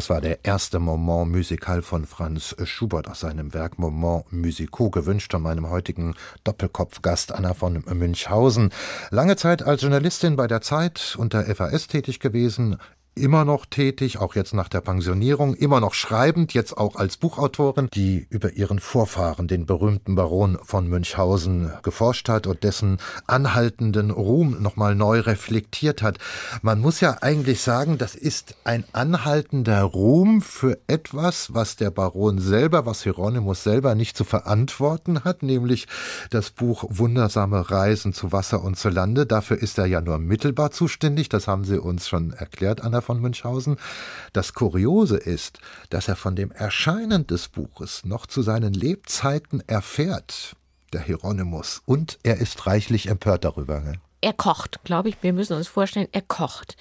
Das war der erste Moment Musical von Franz Schubert aus seinem Werk Moment Musicaux, gewünscht von meinem heutigen Doppelkopfgast Anna von Münchhausen. Lange Zeit als Journalistin bei der Zeit und der FAS tätig gewesen, immer noch tätig, auch jetzt nach der Pensionierung, immer noch schreibend, jetzt auch als Buchautorin, die über ihren Vorfahren, den berühmten Baron von Münchhausen, geforscht hat und dessen anhaltenden Ruhm nochmal neu reflektiert hat. Man muss ja eigentlich sagen, das ist ein anhaltender Ruhm für etwas, was der Baron selber, was Hieronymus selber nicht zu verantworten hat, nämlich das Buch Wundersame Reisen zu Wasser und zu Lande. Dafür ist er ja nur mittelbar zuständig, das haben Sie uns schon erklärt, Anna von Münchhausen. Das Kuriose ist, dass er von dem Erscheinen des Buches noch zu seinen Lebzeiten erfährt, der Hieronymus, und er ist reichlich empört darüber. Ne? Er kocht, glaube ich, wir müssen uns vorstellen, er kocht.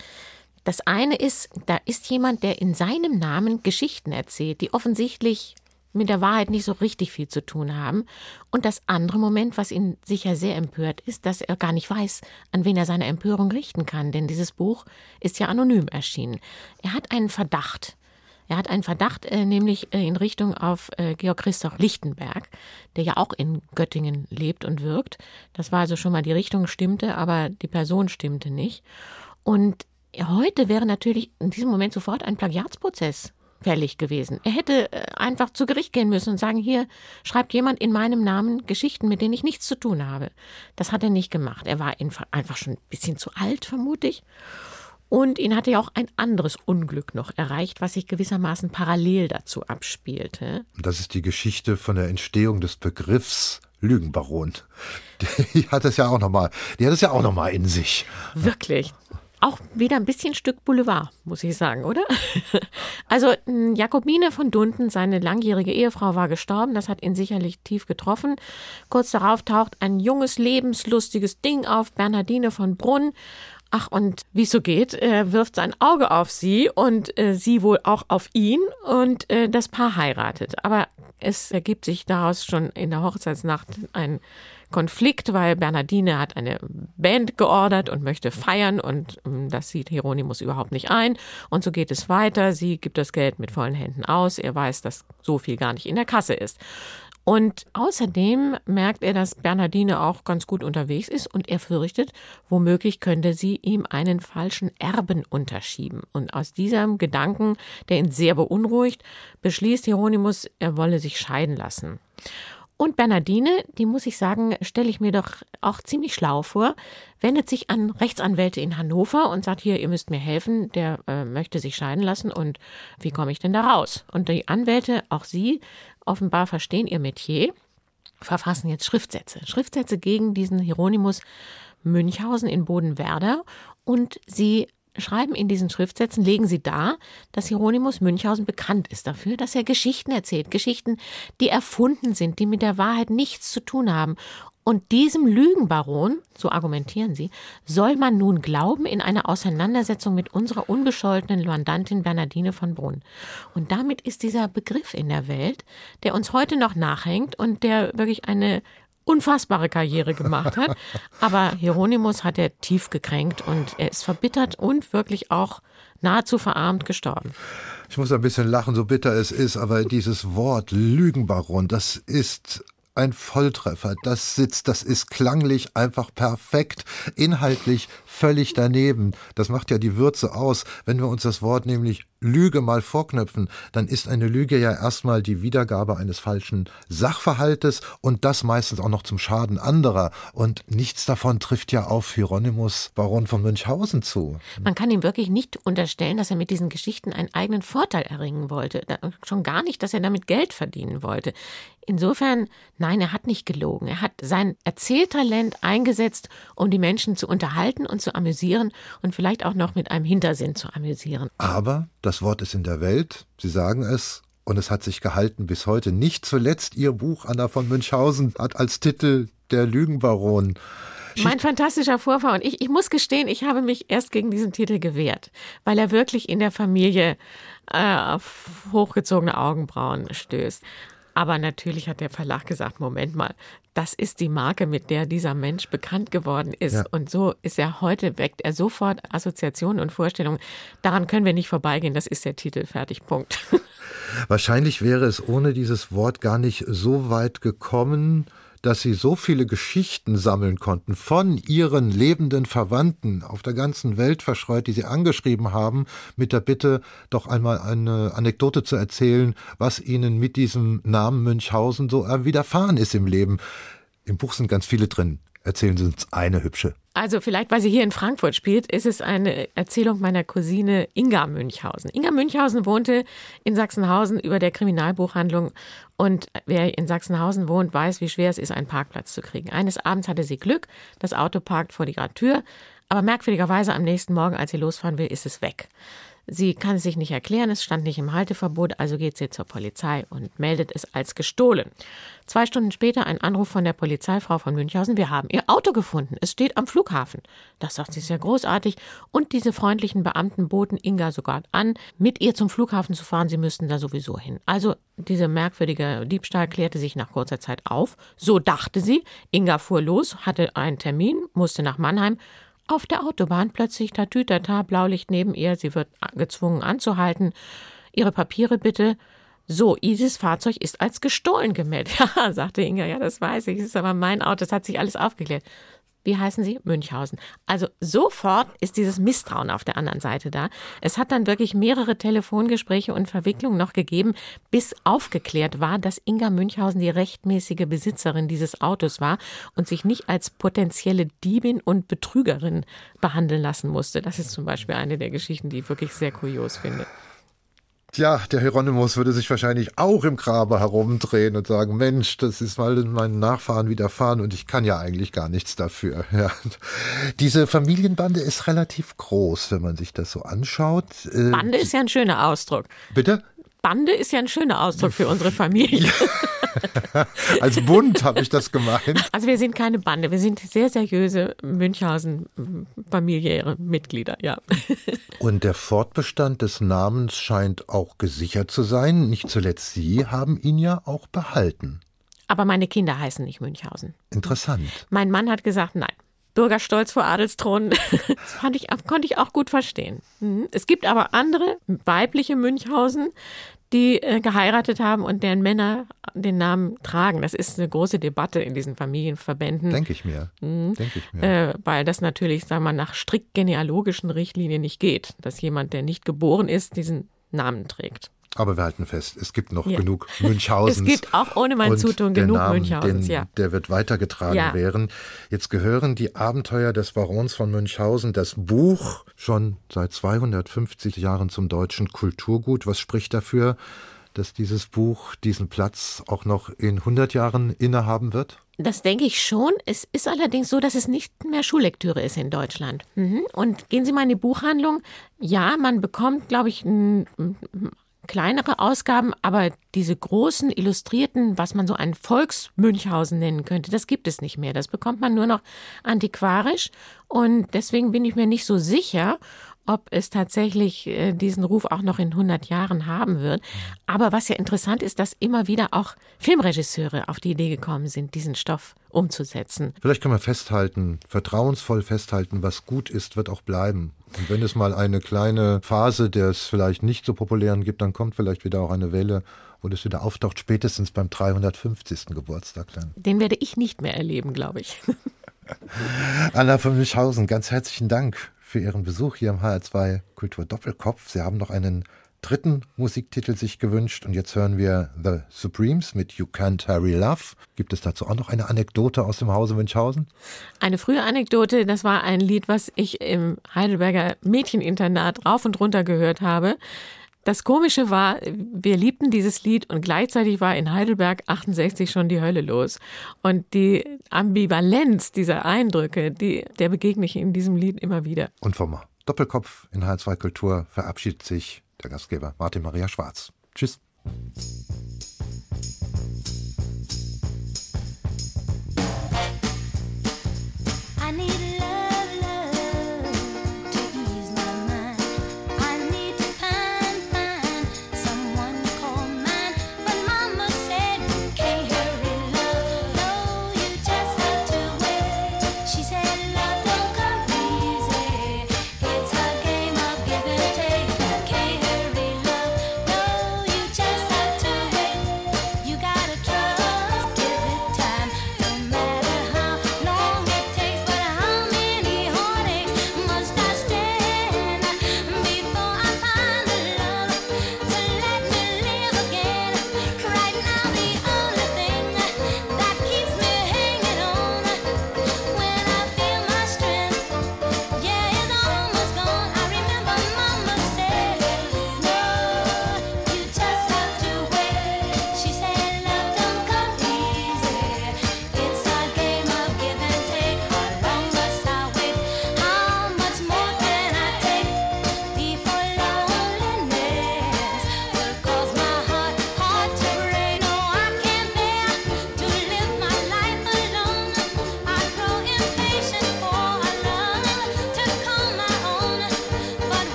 Das eine ist, da ist jemand, der in seinem Namen Geschichten erzählt, die offensichtlich mit der Wahrheit nicht so richtig viel zu tun haben. Und das andere Moment, was ihn sicher sehr empört, ist, dass er gar nicht weiß, an wen er seine Empörung richten kann, denn dieses Buch ist ja anonym erschienen. Er hat einen Verdacht. Er hat einen Verdacht, äh, nämlich äh, in Richtung auf äh, Georg Christoph Lichtenberg, der ja auch in Göttingen lebt und wirkt. Das war also schon mal die Richtung stimmte, aber die Person stimmte nicht. Und heute wäre natürlich in diesem Moment sofort ein Plagiatsprozess fällig gewesen. Er hätte äh, einfach zu Gericht gehen müssen und sagen, hier schreibt jemand in meinem Namen Geschichten, mit denen ich nichts zu tun habe. Das hat er nicht gemacht. Er war einfach schon ein bisschen zu alt, vermute ich. Und ihn hatte ja auch ein anderes Unglück noch erreicht, was sich gewissermaßen parallel dazu abspielte. Das ist die Geschichte von der Entstehung des Begriffs Lügenbaron. Die hat es ja auch noch mal, die hat es ja auch noch mal in sich. Wirklich auch wieder ein bisschen Stück Boulevard, muss ich sagen, oder? Also Jakobine von Dunten, seine langjährige Ehefrau, war gestorben. Das hat ihn sicherlich tief getroffen. Kurz darauf taucht ein junges, lebenslustiges Ding auf, Bernhardine von Brunn. Ach, und wie es so geht, wirft sein Auge auf sie und äh, sie wohl auch auf ihn und äh, das Paar heiratet. Aber es ergibt sich daraus schon in der Hochzeitsnacht ein Konflikt, weil Bernardine hat eine Band geordert und möchte feiern und ähm, das sieht Hieronymus überhaupt nicht ein. Und so geht es weiter. Sie gibt das Geld mit vollen Händen aus. Er weiß, dass so viel gar nicht in der Kasse ist. Und außerdem merkt er, dass Bernardine auch ganz gut unterwegs ist und er fürchtet, womöglich könnte sie ihm einen falschen Erben unterschieben. Und aus diesem Gedanken, der ihn sehr beunruhigt, beschließt Hieronymus, er wolle sich scheiden lassen. Und Bernardine, die muss ich sagen, stelle ich mir doch auch ziemlich schlau vor, wendet sich an Rechtsanwälte in Hannover und sagt hier, ihr müsst mir helfen, der äh, möchte sich scheiden lassen und wie komme ich denn da raus? Und die Anwälte, auch sie, offenbar verstehen ihr Metier, verfassen jetzt Schriftsätze. Schriftsätze gegen diesen Hieronymus Münchhausen in Bodenwerder und sie schreiben in diesen Schriftsätzen, legen sie dar, dass Hieronymus Münchhausen bekannt ist dafür, dass er Geschichten erzählt, Geschichten, die erfunden sind, die mit der Wahrheit nichts zu tun haben. Und diesem Lügenbaron, so argumentieren sie, soll man nun glauben in einer Auseinandersetzung mit unserer unbescholtenen Mandantin Bernardine von Brunn. Und damit ist dieser Begriff in der Welt, der uns heute noch nachhängt und der wirklich eine unfassbare Karriere gemacht hat. Aber Hieronymus hat er tief gekränkt und er ist verbittert und wirklich auch nahezu verarmt gestorben. Ich muss ein bisschen lachen, so bitter es ist, aber dieses Wort Lügenbaron, das ist ein Volltreffer. Das sitzt, das ist klanglich einfach perfekt, inhaltlich völlig daneben. Das macht ja die Würze aus. Wenn wir uns das Wort nämlich Lüge mal vorknöpfen, dann ist eine Lüge ja erstmal die Wiedergabe eines falschen Sachverhaltes und das meistens auch noch zum Schaden anderer. Und nichts davon trifft ja auf Hieronymus Baron von Münchhausen zu. Man kann ihm wirklich nicht unterstellen, dass er mit diesen Geschichten einen eigenen Vorteil erringen wollte. Schon gar nicht, dass er damit Geld verdienen wollte. Insofern, nein, er hat nicht gelogen. Er hat sein Erzähltalent eingesetzt, um die Menschen zu unterhalten und zu amüsieren und vielleicht auch noch mit einem Hintersinn zu amüsieren. Aber das Wort ist in der Welt, Sie sagen es, und es hat sich gehalten bis heute. Nicht zuletzt Ihr Buch, Anna von Münchhausen, hat als Titel Der Lügenbaron. Mein fantastischer Vorfahr. Und ich, ich muss gestehen, ich habe mich erst gegen diesen Titel gewehrt, weil er wirklich in der Familie äh, auf hochgezogene Augenbrauen stößt. Aber natürlich hat der Verlag gesagt, Moment mal, das ist die Marke, mit der dieser Mensch bekannt geworden ist. Ja. Und so ist er heute, weckt er sofort Assoziationen und Vorstellungen. Daran können wir nicht vorbeigehen, das ist der Titel, fertig, Punkt. Wahrscheinlich wäre es ohne dieses Wort gar nicht so weit gekommen, dass sie so viele Geschichten sammeln konnten von ihren lebenden Verwandten auf der ganzen Welt verschreut, die sie angeschrieben haben, mit der Bitte, doch einmal eine Anekdote zu erzählen, was ihnen mit diesem Namen Münchhausen so widerfahren ist im Leben. Im Buch sind ganz viele drin. Erzählen Sie uns eine hübsche. Also vielleicht, weil sie hier in Frankfurt spielt, ist es eine Erzählung meiner Cousine Inga Münchhausen. Inga Münchhausen wohnte in Sachsenhausen über der Kriminalbuchhandlung und wer in Sachsenhausen wohnt, weiß, wie schwer es ist, einen Parkplatz zu kriegen. Eines Abends hatte sie Glück, das Auto parkt vor ihrer Tür, aber merkwürdigerweise am nächsten Morgen, als sie losfahren will, ist es weg. Sie kann es sich nicht erklären, es stand nicht im Halteverbot, also geht sie zur Polizei und meldet es als gestohlen. Zwei Stunden später ein Anruf von der Polizeifrau von Münchhausen, wir haben ihr Auto gefunden, es steht am Flughafen. Das sagt sie sehr großartig. Und diese freundlichen Beamten boten Inga sogar an, mit ihr zum Flughafen zu fahren, sie müssten da sowieso hin. Also dieser merkwürdige Diebstahl klärte sich nach kurzer Zeit auf, so dachte sie, Inga fuhr los, hatte einen Termin, musste nach Mannheim, auf der Autobahn plötzlich Tatütata, Blaulicht neben ihr, sie wird gezwungen anzuhalten. Ihre Papiere bitte. So, dieses Fahrzeug ist als gestohlen gemeldet. Ja, sagte Inga, ja, das weiß ich, das ist aber mein Auto, das hat sich alles aufgeklärt wie heißen sie? Münchhausen. Also sofort ist dieses Misstrauen auf der anderen Seite da. Es hat dann wirklich mehrere Telefongespräche und Verwicklungen noch gegeben, bis aufgeklärt war, dass Inga Münchhausen die rechtmäßige Besitzerin dieses Autos war und sich nicht als potenzielle Diebin und Betrügerin behandeln lassen musste. Das ist zum Beispiel eine der Geschichten, die ich wirklich sehr kurios finde. Tja, der Hieronymus würde sich wahrscheinlich auch im Grabe herumdrehen und sagen, Mensch, das ist mal meinen Nachfahren widerfahren und ich kann ja eigentlich gar nichts dafür. Ja. Diese Familienbande ist relativ groß, wenn man sich das so anschaut. Äh, Bande ist ja ein schöner Ausdruck. Bitte? Bande ist ja ein schöner Ausdruck für unsere Familie. Als Bund habe ich das gemeint. Also wir sind keine Bande, wir sind sehr seriöse Münchhausen familiäre Mitglieder, ja. Und der Fortbestand des Namens scheint auch gesichert zu sein. Nicht zuletzt Sie haben ihn ja auch behalten. Aber meine Kinder heißen nicht Münchhausen. Interessant. Mein Mann hat gesagt, nein. Bürgerstolz vor Adelsthron. Das ich, konnte ich auch gut verstehen. Mhm. Es gibt aber andere weibliche Münchhausen, die äh, geheiratet haben und deren Männer den Namen tragen. Das ist eine große Debatte in diesen Familienverbänden. Denke ich mir. Mhm. Denke ich mir. Äh, weil das natürlich, sagen wir mal, nach strikt genealogischen Richtlinien nicht geht, dass jemand, der nicht geboren ist, diesen Namen trägt. Aber wir halten fest, es gibt noch ja. genug Münchhausens. Es gibt auch ohne mein Zutun genug Name, Münchhausens, den, ja. Der wird weitergetragen ja. werden. Jetzt gehören die Abenteuer des Barons von Münchhausen, das Buch, schon seit 250 Jahren zum deutschen Kulturgut. Was spricht dafür, dass dieses Buch diesen Platz auch noch in 100 Jahren innehaben wird? Das denke ich schon. Es ist allerdings so, dass es nicht mehr Schullektüre ist in Deutschland. Mhm. Und gehen Sie mal in die Buchhandlung. Ja, man bekommt, glaube ich, ein kleinere Ausgaben, aber diese großen illustrierten, was man so ein Volksmünchhausen nennen könnte, das gibt es nicht mehr. Das bekommt man nur noch antiquarisch und deswegen bin ich mir nicht so sicher, ob es tatsächlich äh, diesen Ruf auch noch in 100 Jahren haben wird. Aber was ja interessant ist, dass immer wieder auch Filmregisseure auf die Idee gekommen sind, diesen Stoff umzusetzen. Vielleicht kann man festhalten, vertrauensvoll festhalten, was gut ist, wird auch bleiben. Und wenn es mal eine kleine Phase des vielleicht nicht so populären gibt, dann kommt vielleicht wieder auch eine Welle, wo das wieder auftaucht, spätestens beim 350. Geburtstag dann. Den werde ich nicht mehr erleben, glaube ich. Anna von Mischhausen, ganz herzlichen Dank für Ihren Besuch hier im HR2 Kultur Doppelkopf. Sie haben noch einen dritten Musiktitel sich gewünscht und jetzt hören wir The Supremes mit You Can't Hurry Love. Gibt es dazu auch noch eine Anekdote aus dem Hause Münchhausen? Eine frühe Anekdote, das war ein Lied, was ich im Heidelberger Mädcheninternat rauf und runter gehört habe. Das Komische war, wir liebten dieses Lied und gleichzeitig war in Heidelberg 68 schon die Hölle los. Und die Ambivalenz dieser Eindrücke, die, der begegne ich in diesem Lied immer wieder. Und vom Doppelkopf in H2 Kultur verabschiedet sich der Gastgeber Martin Maria Schwarz. Tschüss.